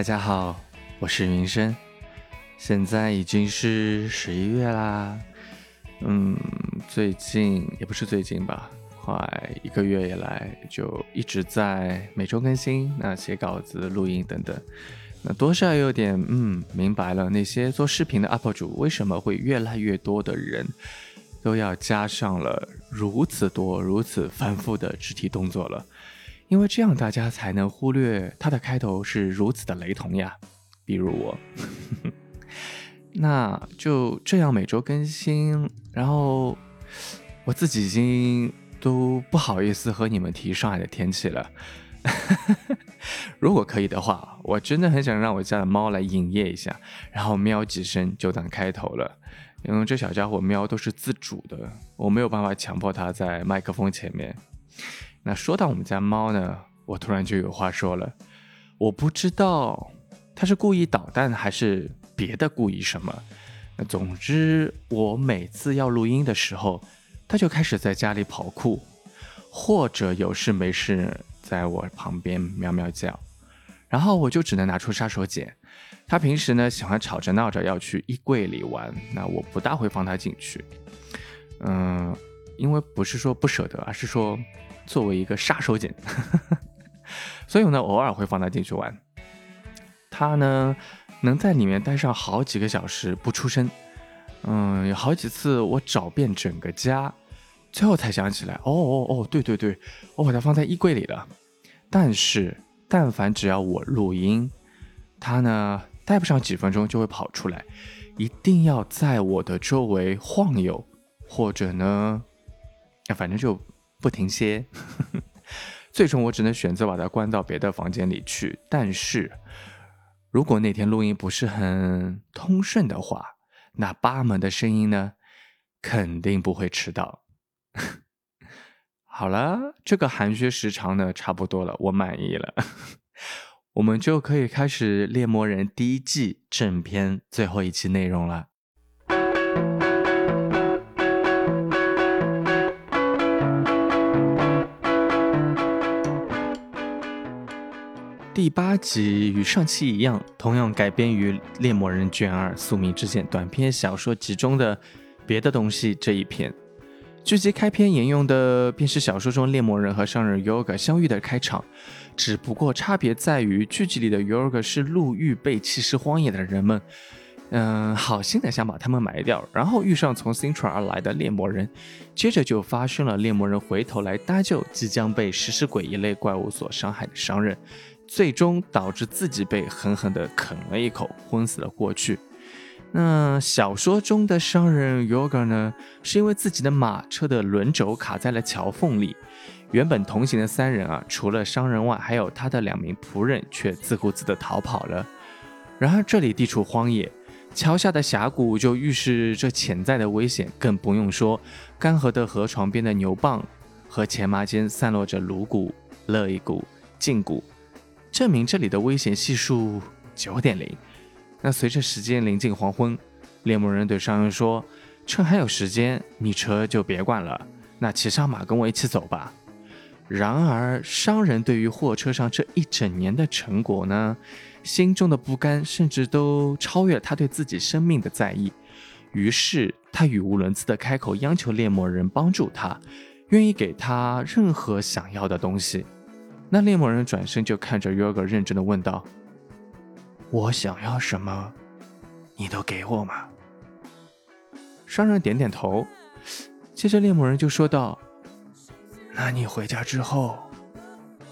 大家好，我是云生，现在已经是十一月啦。嗯，最近也不是最近吧，快一个月以来就一直在每周更新，那写稿子、录音等等，那多少有点嗯明白了那些做视频的 UP 主为什么会越来越多的人都要加上了如此多、如此繁复的肢体动作了。因为这样大家才能忽略它的开头是如此的雷同呀，比如我，那就这样每周更新，然后我自己已经都不好意思和你们提上海的天气了。如果可以的话，我真的很想让我家的猫来营业一下，然后喵几声就当开头了，因为这小家伙喵都是自主的，我没有办法强迫它在麦克风前面。那说到我们家猫呢，我突然就有话说了。我不知道它是故意捣蛋还是别的故意什么。那总之，我每次要录音的时候，它就开始在家里跑酷，或者有事没事在我旁边喵喵叫，然后我就只能拿出杀手锏。它平时呢喜欢吵着闹着要去衣柜里玩，那我不大会放它进去。嗯，因为不是说不舍得，而是说。作为一个杀手锏，所以呢，偶尔会放它进去玩。它呢，能在里面待上好几个小时不出声。嗯，有好几次我找遍整个家，最后才想起来，哦哦哦，对对对，我把它放在衣柜里了。但是，但凡只要我录音，它呢，待不上几分钟就会跑出来，一定要在我的周围晃悠，或者呢，反正就。不停歇，最终我只能选择把它关到别的房间里去。但是，如果那天录音不是很通顺的话，那八门的声音呢，肯定不会迟到。好了，这个寒暄时长呢，差不多了，我满意了，我们就可以开始《猎魔人》第一季正片最后一期内容了。第八集与上期一样，同样改编于《猎魔人》卷二《宿命之剑》短篇小说集中的别的东西这一篇。剧集开篇沿用的便是小说中猎魔人和商人 Yoga 相遇的开场，只不过差别在于剧集里的 Yoga 是路遇被弃尸荒野的人们，嗯，好心的想把他们埋掉，然后遇上从 Sintra 而来的猎魔人，接着就发生了猎魔人回头来搭救即将被食尸鬼一类怪物所伤害的商人。最终导致自己被狠狠地啃了一口，昏死了过去。那小说中的商人 Yoga 呢，是因为自己的马车的轮轴卡在了桥缝里。原本同行的三人啊，除了商人外，还有他的两名仆人，却自顾自地逃跑了。然而这里地处荒野，桥下的峡谷就预示着潜在的危险，更不用说干涸的河床边的牛蒡和前麻间散落着颅骨、肋骨、胫骨。证明这里的危险系数九点零。那随着时间临近黄昏，猎魔人对商人说：“趁还有时间，你车就别管了，那骑上马跟我一起走吧。”然而，商人对于货车上这一整年的成果呢，心中的不甘甚至都超越了他对自己生命的在意。于是，他语无伦次地开口央求猎魔人帮助他，愿意给他任何想要的东西。那猎魔人转身就看着 Yoga，认真的问道：“我想要什么，你都给我吗？”商人点点头，接着猎魔人就说道：“那你回家之后，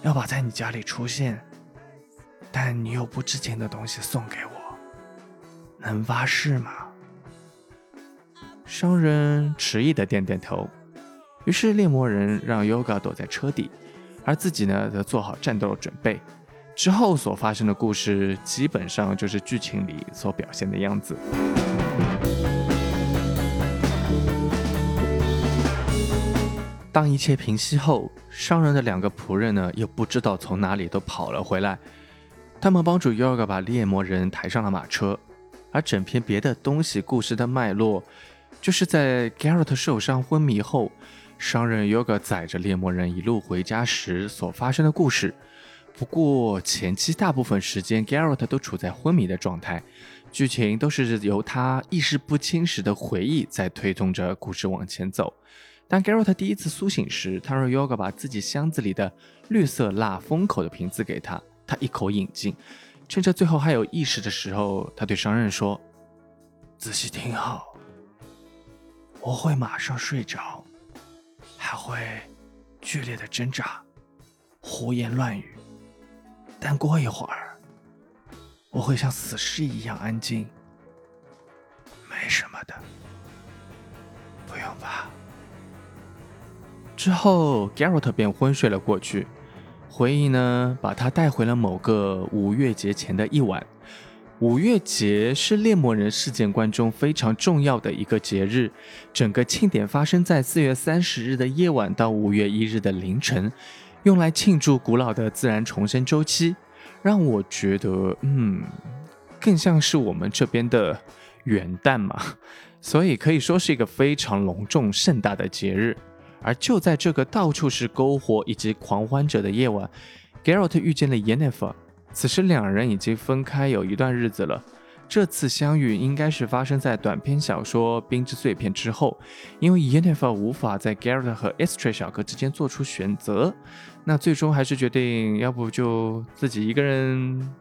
要把在你家里出现，但你又不值钱的东西送给我，能发誓吗？”商人迟疑的点点头，于是猎魔人让 Yoga 躲在车底。而自己呢，则做好战斗的准备。之后所发生的故事，基本上就是剧情里所表现的样子。当一切平息后，商人的两个仆人呢，又不知道从哪里都跑了回来。他们帮助 Yoga 把猎魔人抬上了马车。而整篇别的东西故事的脉络，就是在 Garrett 受伤昏迷后。商人 Yoga 载着猎魔人一路回家时所发生的故事，不过前期大部分时间，Garrett 都处在昏迷的状态，剧情都是由他意识不清时的回忆在推动着故事往前走。当 Garrett 第一次苏醒时，他让 Yoga 把自己箱子里的绿色蜡封口的瓶子给他，他一口饮尽，趁着最后还有意识的时候，他对商人说：“仔细听好，我会马上睡着，他会剧烈的挣扎，胡言乱语。”但过一会儿，我会像死尸一样安静，没什么的，不用怕。之后，Garrett 便昏睡了过去。回忆呢，把他带回了某个五月节前的一晚。五月节是猎魔人事件观中非常重要的一个节日，整个庆典发生在四月三十日的夜晚到五月一日的凌晨。用来庆祝古老的自然重生周期，让我觉得，嗯，更像是我们这边的元旦嘛，所以可以说是一个非常隆重盛大的节日。而就在这个到处是篝火以及狂欢者的夜晚，Garrett 遇见了 Yennefer，此时两人已经分开有一段日子了。这次相遇应该是发生在短篇小说《冰之碎片》之后，因为 Yennefer 无法在 Garrett 和 Esther 小哥之间做出选择，那最终还是决定要不就自己一个人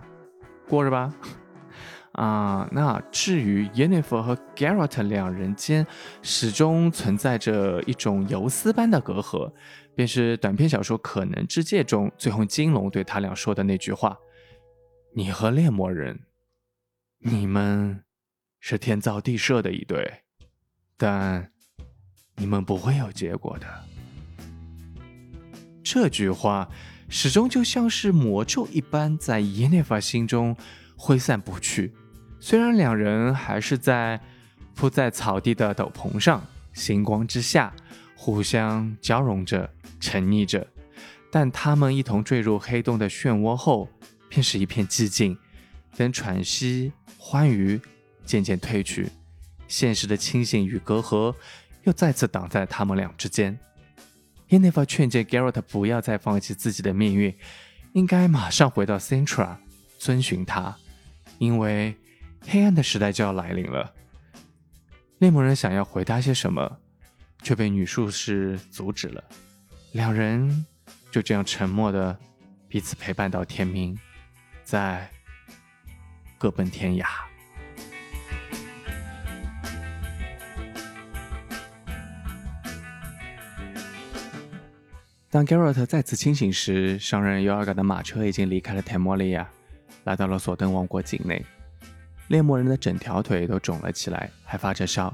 过着吧。啊，那至于 Yennefer 和 Garrett 两人间始终存在着一种游丝般的隔阂，便是短篇小说《可能之界》中最后金龙对他俩说的那句话：“你和猎魔人。”你们是天造地设的一对，但你们不会有结果的。这句话始终就像是魔咒一般，在耶涅法心中挥散不去。虽然两人还是在铺在草地的斗篷上，星光之下互相交融着、沉溺着，但他们一同坠入黑洞的漩涡后，便是一片寂静。等喘息。欢愉渐渐褪去，现实的清醒与隔阂又再次挡在他们俩之间。耶内法劝诫 Garrett 不要再放弃自己的命运，应该马上回到 Centra，遵循他，因为黑暗的时代就要来临了。猎魔人想要回答些什么，却被女术士阻止了。两人就这样沉默的彼此陪伴到天明，在。各奔天涯。当 Garrett 再次清醒时，商人尤尔嘎的马车已经离开了泰莫利亚，来到了索登王国境内。猎魔人的整条腿都肿了起来，还发着烧。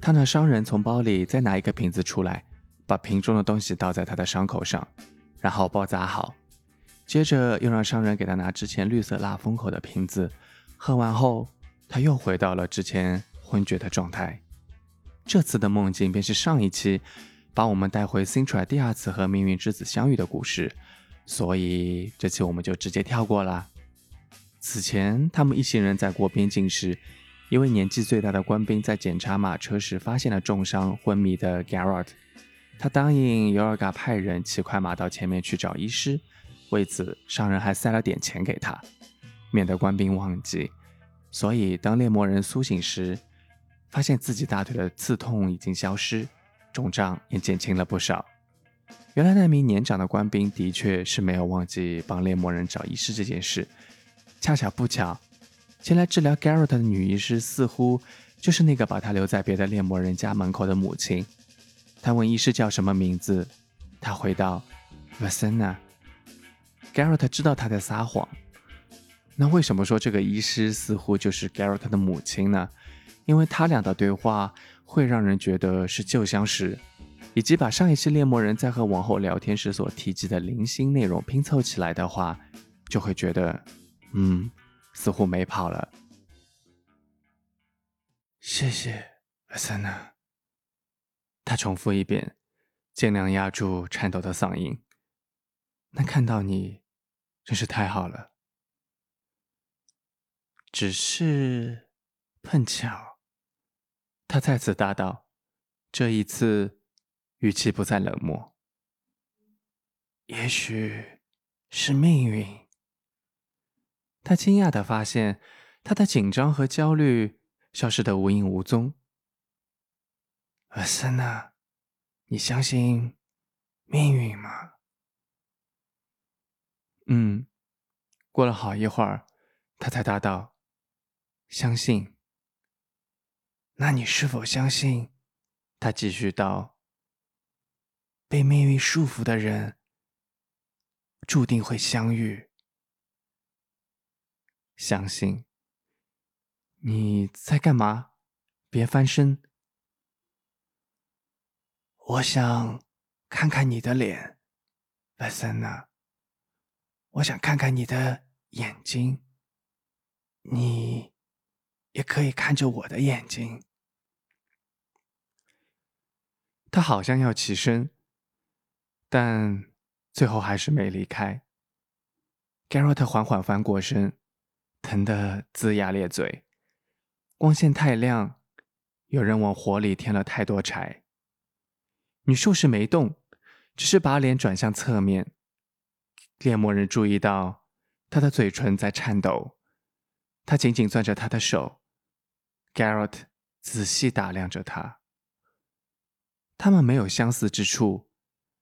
他让商人从包里再拿一个瓶子出来，把瓶中的东西倒在他的伤口上，然后包扎好。接着又让商人给他拿之前绿色蜡封口的瓶子，喝完后，他又回到了之前昏厥的状态。这次的梦境便是上一期把我们带回 Cintra 第二次和命运之子相遇的故事，所以这期我们就直接跳过了。此前，他们一行人在过边境时，一位年纪最大的官兵在检查马车时发现了重伤昏迷的 Garrett，他答应尤尔嘎派人骑快马到前面去找医师。为此，商人还塞了点钱给他，免得官兵忘记。所以，当猎魔人苏醒时，发现自己大腿的刺痛已经消失，肿胀也减轻了不少。原来，那名年长的官兵的确是没有忘记帮猎魔人找医师这件事。恰巧不巧，前来治疗 Garrett 的女医师似乎就是那个把他留在别的猎魔人家门口的母亲。他问医师叫什么名字，他回道：“Vasena。” Garrett 知道他在撒谎，那为什么说这个医师似乎就是 Garrett 的母亲呢？因为他俩的对话会让人觉得是旧相识，以及把上一期猎魔人在和王后聊天时所提及的零星内容拼凑起来的话，就会觉得，嗯，似乎没跑了。谢谢，Asana。他重复一遍，尽量压住颤抖的嗓音。那看到你。真是太好了，只是碰巧。他再次答道，这一次语气不再冷漠。也许是命运。他惊讶的发现，他的紧张和焦虑消失得无影无踪。阿森娜，你相信命运吗？嗯。过了好一会儿，他才答道：“相信。”那你是否相信？他继续道：“被命运束缚的人，注定会相遇。”相信。你在干嘛？别翻身。我想看看你的脸，莱森娜。我想看看你的眼睛。你也可以看着我的眼睛。他好像要起身，但最后还是没离开。Garrett 缓缓翻过身，疼得龇牙咧嘴。光线太亮，有人往火里添了太多柴。女术士没动，只是把脸转向侧面。猎魔人注意到他的嘴唇在颤抖，他紧紧攥着他的手。Garrett 仔细打量着他，他们没有相似之处。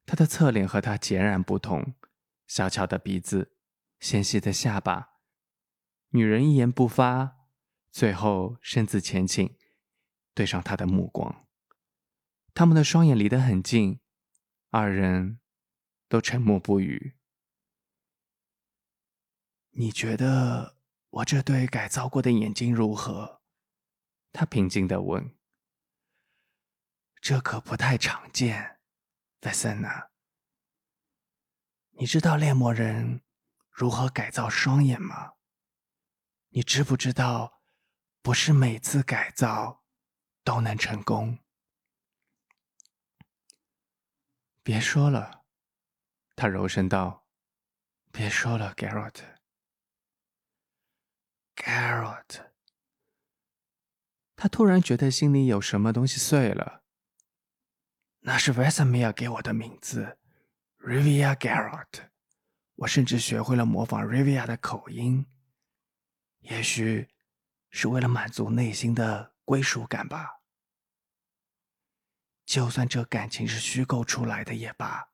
他的侧脸和他截然不同：小巧的鼻子，纤细的下巴。女人一言不发，最后身子前倾，对上他的目光。他们的双眼离得很近，二人都沉默不语。你觉得我这对改造过的眼睛如何？他平静地问。这可不太常见，维森娜。你知道猎魔人如何改造双眼吗？你知不知道，不是每次改造都能成功？别说了，他柔声道。别说了，Garrett。Garrett，他突然觉得心里有什么东西碎了。那是 Vesemir 给我的名字，Rivia Garrett。我甚至学会了模仿 Rivia 的口音，也许是为了满足内心的归属感吧。就算这感情是虚构出来的也罢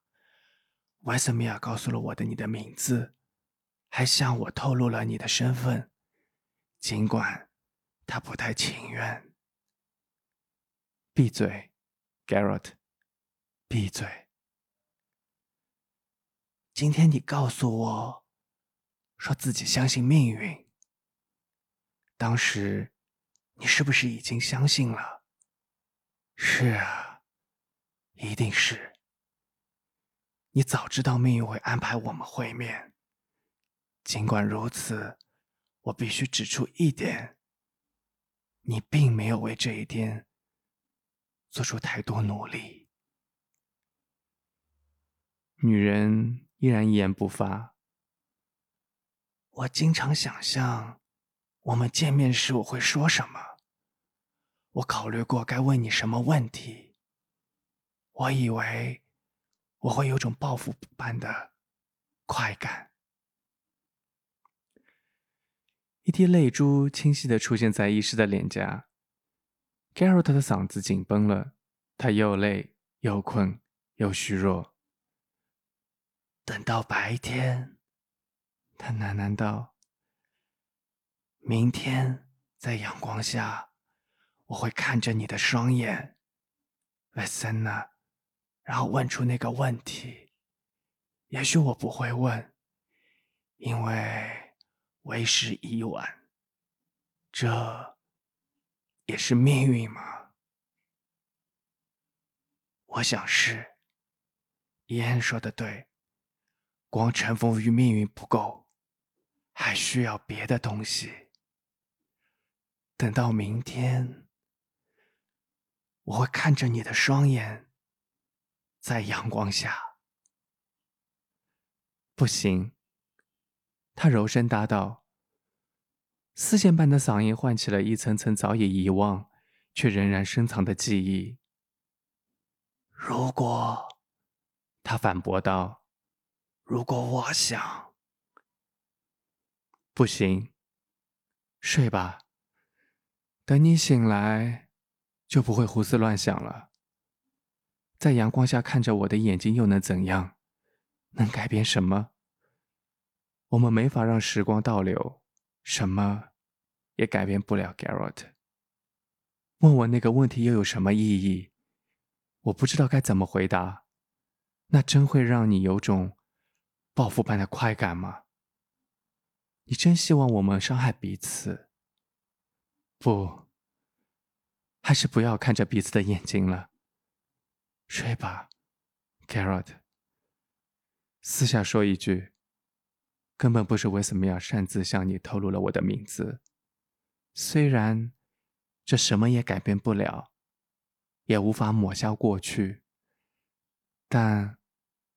，Vesemir 告诉了我的你的名字，还向我透露了你的身份。尽管他不太情愿。闭嘴，Garrett，闭嘴。今天你告诉我，说自己相信命运。当时你是不是已经相信了？是啊，一定是。你早知道命运会安排我们会面。尽管如此。我必须指出一点：你并没有为这一天做出太多努力。女人依然一言不发。我经常想象，我们见面时我会说什么。我考虑过该问你什么问题。我以为我会有种报复般的快感。一滴泪珠清晰的出现在医师的脸颊。Garrett 的嗓子紧绷了，他又累又困又虚弱。等到白天，他喃喃道：“明天在阳光下，我会看着你的双眼，维森娜，然后问出那个问题。也许我不会问，因为……”为时已晚，这也是命运吗？我想是。伊恩说的对，光臣服于命运不够，还需要别的东西。等到明天，我会看着你的双眼，在阳光下。不行。他柔声答道，丝线般的嗓音唤起了一层层早已遗忘却仍然深藏的记忆。如果，他反驳道：“如果我想，不行，睡吧。等你醒来，就不会胡思乱想了。在阳光下看着我的眼睛又能怎样？能改变什么？我们没法让时光倒流，什么也改变不了。Garrett，问我那个问题又有什么意义？我不知道该怎么回答。那真会让你有种报复般的快感吗？你真希望我们伤害彼此？不，还是不要看着彼此的眼睛了。睡吧，Garrett。私下说一句，根本不是为什么要擅自向你透露了我的名字。虽然这什么也改变不了，也无法抹消过去，但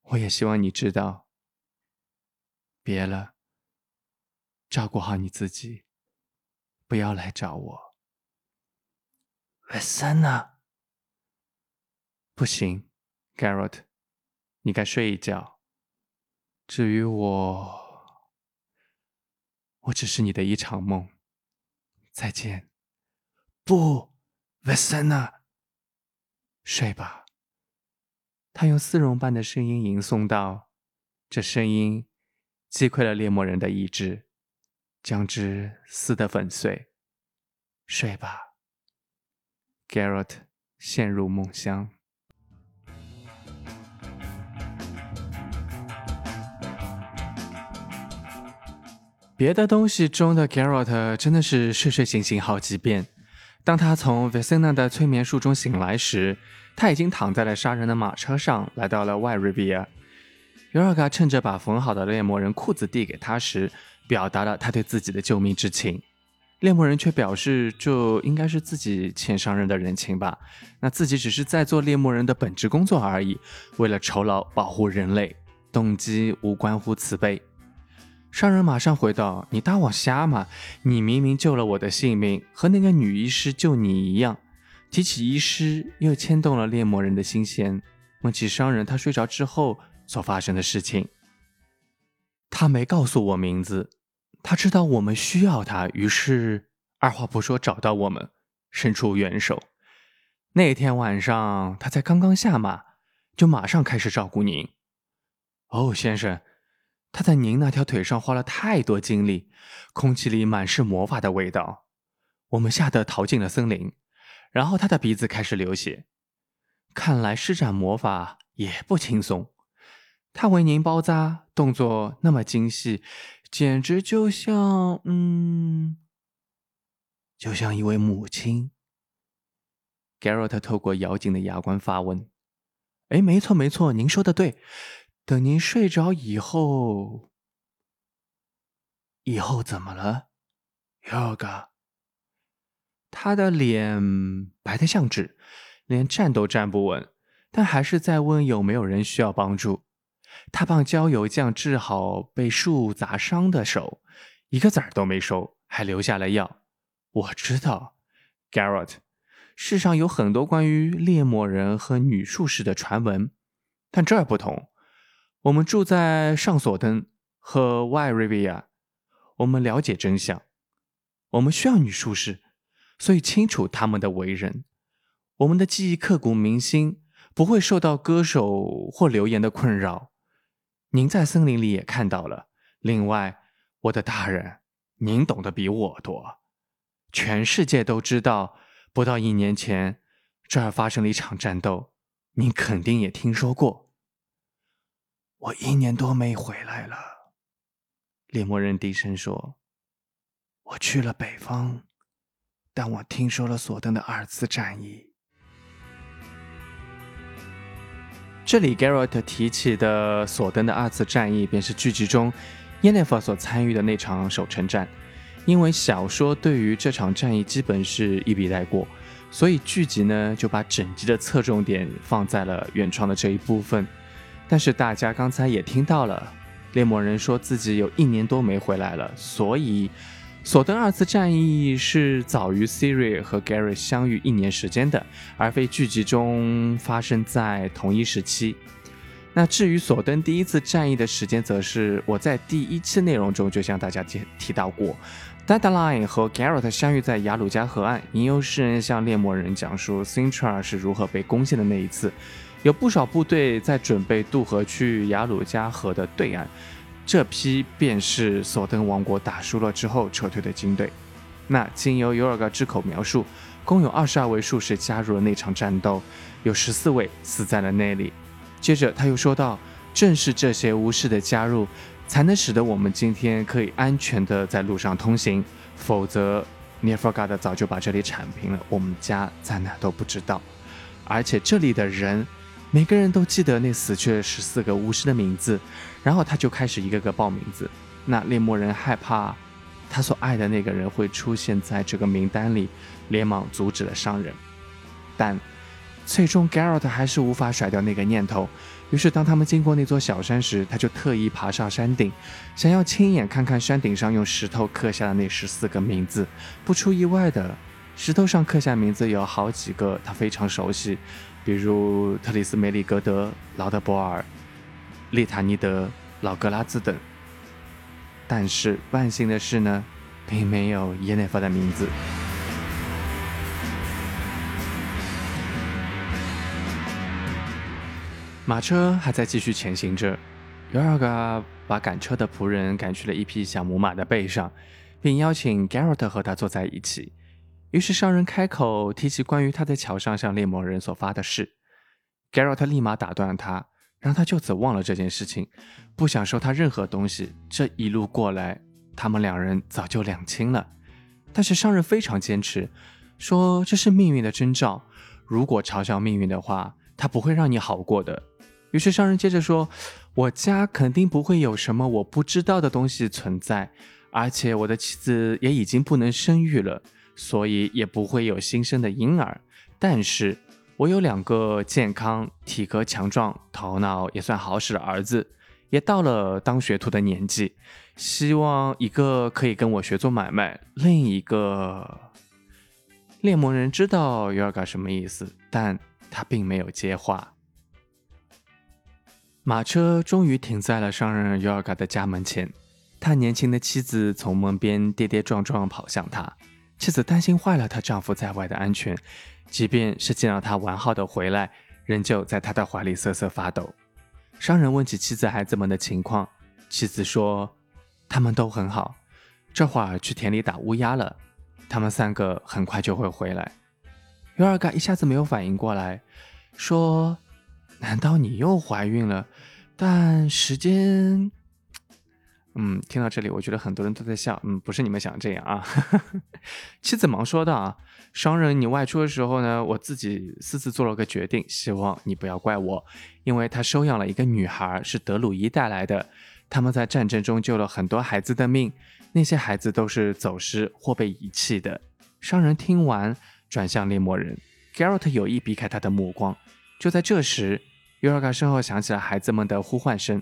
我也希望你知道。别了，照顾好你自己，不要来找我。维森呢？不行，Garrett，你该睡一觉。至于我，我只是你的一场梦。再见。不，维森呢？睡吧。他用丝绒般的声音吟诵道：“这声音击溃了猎魔人的意志，将之撕得粉碎。睡吧，Garrett，陷入梦乡。”别的东西中的 Garrett 真的是睡睡醒醒好几遍。当他从 Vicina 的催眠术中醒来时，他已经躺在了杀人的马车上，来到了 Y Riviera。尤尔嘎趁着把缝好的猎魔人裤子递给他时，表达了他对自己的救命之情。猎魔人却表示，这应该是自己欠商人的人情吧？那自己只是在做猎魔人的本职工作而已，为了酬劳保护人类，动机无关乎慈悲。商人马上回道：“你当我瞎吗？你明明救了我的性命，和那个女医师救你一样。”提起医师，又牵动了猎魔人的心弦。问起商人他睡着之后所发生的事情，他没告诉我名字。他知道我们需要他，于是二话不说找到我们，伸出援手。那天晚上，他才刚刚下马，就马上开始照顾您。哦，先生。他在您那条腿上花了太多精力，空气里满是魔法的味道。我们吓得逃进了森林，然后他的鼻子开始流血。看来施展魔法也不轻松。他为您包扎，动作那么精细，简直就像……嗯，就像一位母亲。Garrett 透过咬紧的牙关发问：“哎，没错，没错，您说的对。”等您睡着以后，以后怎么了，Yoga？他的脸白得像纸，连站都站不稳，但还是在问有没有人需要帮助。他帮焦油匠治好被树砸伤的手，一个子儿都没收，还留下了药。我知道，Garrett，世上有很多关于猎魔人和女术士的传闻，但这儿不同。我们住在上索登和 Y Riviera，我们了解真相。我们需要女术士，所以清楚他们的为人。我们的记忆刻骨铭心，不会受到歌手或流言的困扰。您在森林里也看到了。另外，我的大人，您懂得比我多。全世界都知道，不到一年前这儿发生了一场战斗，您肯定也听说过。我一年多没回来了，猎魔人低声说：“我去了北方，但我听说了索登的二次战役。”这里 Garrett 提起的索登的二次战役，便是剧集中 Yennefer 所参与的那场守城战。因为小说对于这场战役基本是一笔带过，所以剧集呢就把整集的侧重点放在了原创的这一部分。但是大家刚才也听到了，猎魔人说自己有一年多没回来了，所以索登二次战役是早于 Siri 和 Gary 相遇一年时间的，而非剧集中发生在同一时期。那至于索登第一次战役的时间，则是我在第一期内容中就向大家提提到过。Deadline 和 Garrett 相遇在雅鲁加河岸，吟游诗人向猎魔人讲述 Sintra 是如何被攻陷的那一次。有不少部队在准备渡河去雅鲁加河的对岸，这批便是索登王国打输了之后撤退的军队。那经由尤尔嘎之口描述，共有二十二位术士加入了那场战斗，有十四位死在了那里。接着他又说道：“正是这些巫师的加入。”才能使得我们今天可以安全的在路上通行，否则 n e r f g a d 早就把这里铲平了，我们家在哪都不知道。而且这里的人，每个人都记得那死去的十四个巫师的名字，然后他就开始一个个报名字。那猎魔人害怕他所爱的那个人会出现在这个名单里，连忙阻止了商人。但最终 Garrett 还是无法甩掉那个念头。于是，当他们经过那座小山时，他就特意爬上山顶，想要亲眼看看山顶上用石头刻下的那十四个名字。不出意外的，石头上刻下名字有好几个他非常熟悉，比如特里斯梅里格德、劳德博尔、利塔尼德、老格拉兹等。但是万幸的是呢，并没有耶内法的名字。马车还在继续前行着，尤尔嘎把赶车的仆人赶去了一匹小母马的背上，并邀请 Garrett 和他坐在一起。于是商人开口提起关于他在桥上向猎魔人所发的誓，Garrett 立马打断了他，让他就此忘了这件事情，不想收他任何东西。这一路过来，他们两人早就两清了。但是商人非常坚持，说这是命运的征兆，如果嘲笑命运的话，他不会让你好过的。于是商人接着说：“我家肯定不会有什么我不知道的东西存在，而且我的妻子也已经不能生育了，所以也不会有新生的婴儿。但是我有两个健康、体格强壮、头脑也算好使的儿子，也到了当学徒的年纪。希望一个可以跟我学做买卖，另一个……”猎魔人知道尤尔嘎什么意思，但他并没有接话。马车终于停在了商人尤尔嘎的家门前，他年轻的妻子从门边跌跌撞撞跑向他。妻子担心坏了她丈夫在外的安全，即便是见到他完好的回来，仍旧在他的怀里瑟瑟发抖。商人问起妻子孩子们的情况，妻子说：“他们都很好，这会儿去田里打乌鸦了。他们三个很快就会回来。”尤尔嘎一下子没有反应过来，说。难道你又怀孕了？但时间……嗯，听到这里，我觉得很多人都在笑。嗯，不是你们想这样啊。妻子忙说道：“啊，商人，你外出的时候呢，我自己私自做了个决定，希望你不要怪我，因为他收养了一个女孩，是德鲁伊带来的。他们在战争中救了很多孩子的命，那些孩子都是走失或被遗弃的。”商人听完，转向猎魔人 Garrett，有意避开他的目光。就在这时，尤尔嘎身后响起了孩子们的呼唤声。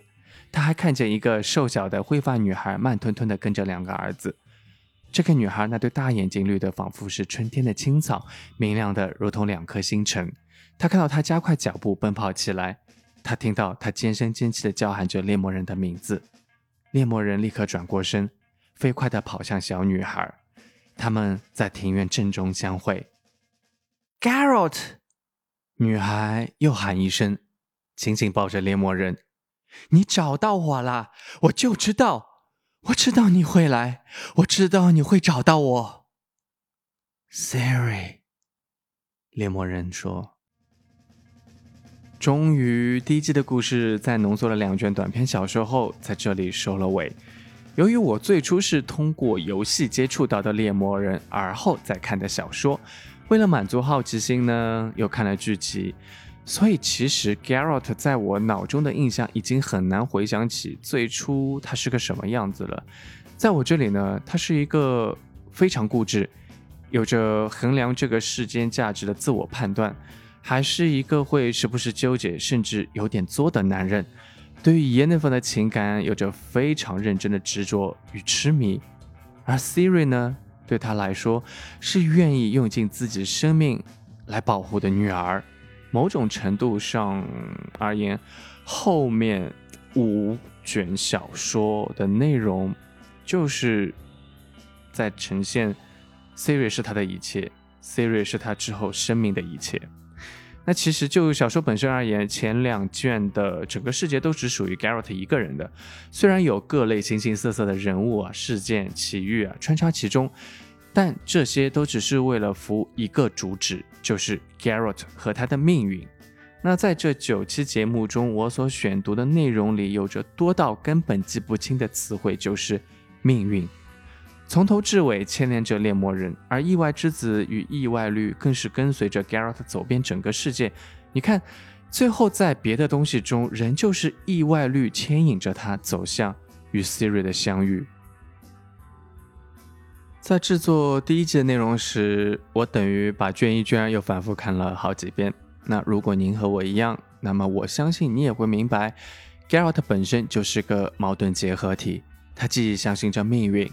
他还看见一个瘦小的灰发女孩慢吞吞地跟着两个儿子。这个女孩那对大眼睛绿得仿佛是春天的青草，明亮的如同两颗星辰。他看到她加快脚步奔跑起来。他听到她尖声尖气地叫喊着猎魔人的名字。猎魔人立刻转过身，飞快地跑向小女孩。他们在庭院正中相会。Garrett。女孩又喊一声，紧紧抱着猎魔人：“你找到我了！我就知道，我知道你会来，我知道你会找到我。” Siri，猎魔人说：“终于，第一季的故事在浓缩了两卷短篇小说后，在这里收了尾。由于我最初是通过游戏接触到的猎魔人，而后再看的小说。”为了满足好奇心呢，又看了剧集，所以其实 Garrett 在我脑中的印象已经很难回想起最初他是个什么样子了。在我这里呢，他是一个非常固执，有着衡量这个世间价值的自我判断，还是一个会时不时纠结，甚至有点作的男人。对于 Yennefer 的情感有着非常认真的执着与痴迷，而 Siri 呢？对他来说，是愿意用尽自己生命来保护的女儿。某种程度上而言，后面五卷小说的内容就是在呈现 Siri 是他的一切，Siri 是他之后生命的一切。那其实就小说本身而言，前两卷的整个世界都只属于 Garrett 一个人的，虽然有各类形形色色的人物啊、事件、奇遇啊穿插其中，但这些都只是为了服一个主旨，就是 Garrett 和他的命运。那在这九期节目中，我所选读的内容里，有着多到根本记不清的词汇，就是命运。从头至尾牵连着猎魔人，而意外之子与意外率更是跟随着 Garrett 走遍整个世界。你看，最后在别的东西中，仍旧是意外率牵引着他走向与 Siri 的相遇。在制作第一季的内容时，我等于把卷一、卷又反复看了好几遍。那如果您和我一样，那么我相信你也会明白，Garrett 本身就是个矛盾结合体。他既相信着命运。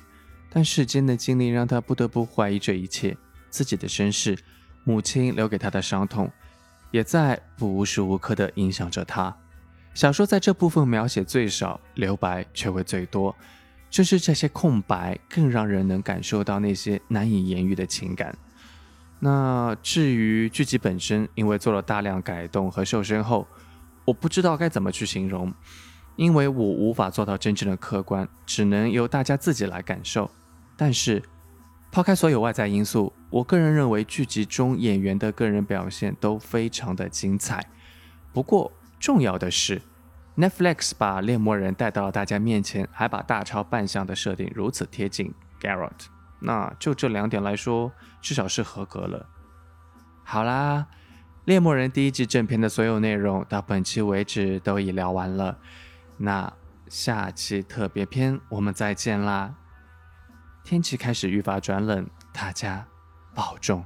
但世间的经历让他不得不怀疑这一切，自己的身世，母亲留给他的伤痛，也在无时无刻地影响着他。小说在这部分描写最少，留白却会最多。正是这些空白，更让人能感受到那些难以言喻的情感。那至于剧集本身，因为做了大量改动和瘦身后，我不知道该怎么去形容，因为我无法做到真正的客观，只能由大家自己来感受。但是，抛开所有外在因素，我个人认为剧集中演员的个人表现都非常的精彩。不过，重要的是，Netflix 把猎魔人带到了大家面前，还把大超扮相的设定如此贴近 Garrett，那就这两点来说，至少是合格了。好啦，猎魔人第一季正片的所有内容到本期为止都已聊完了，那下期特别篇我们再见啦！天气开始愈发转冷，大家保重。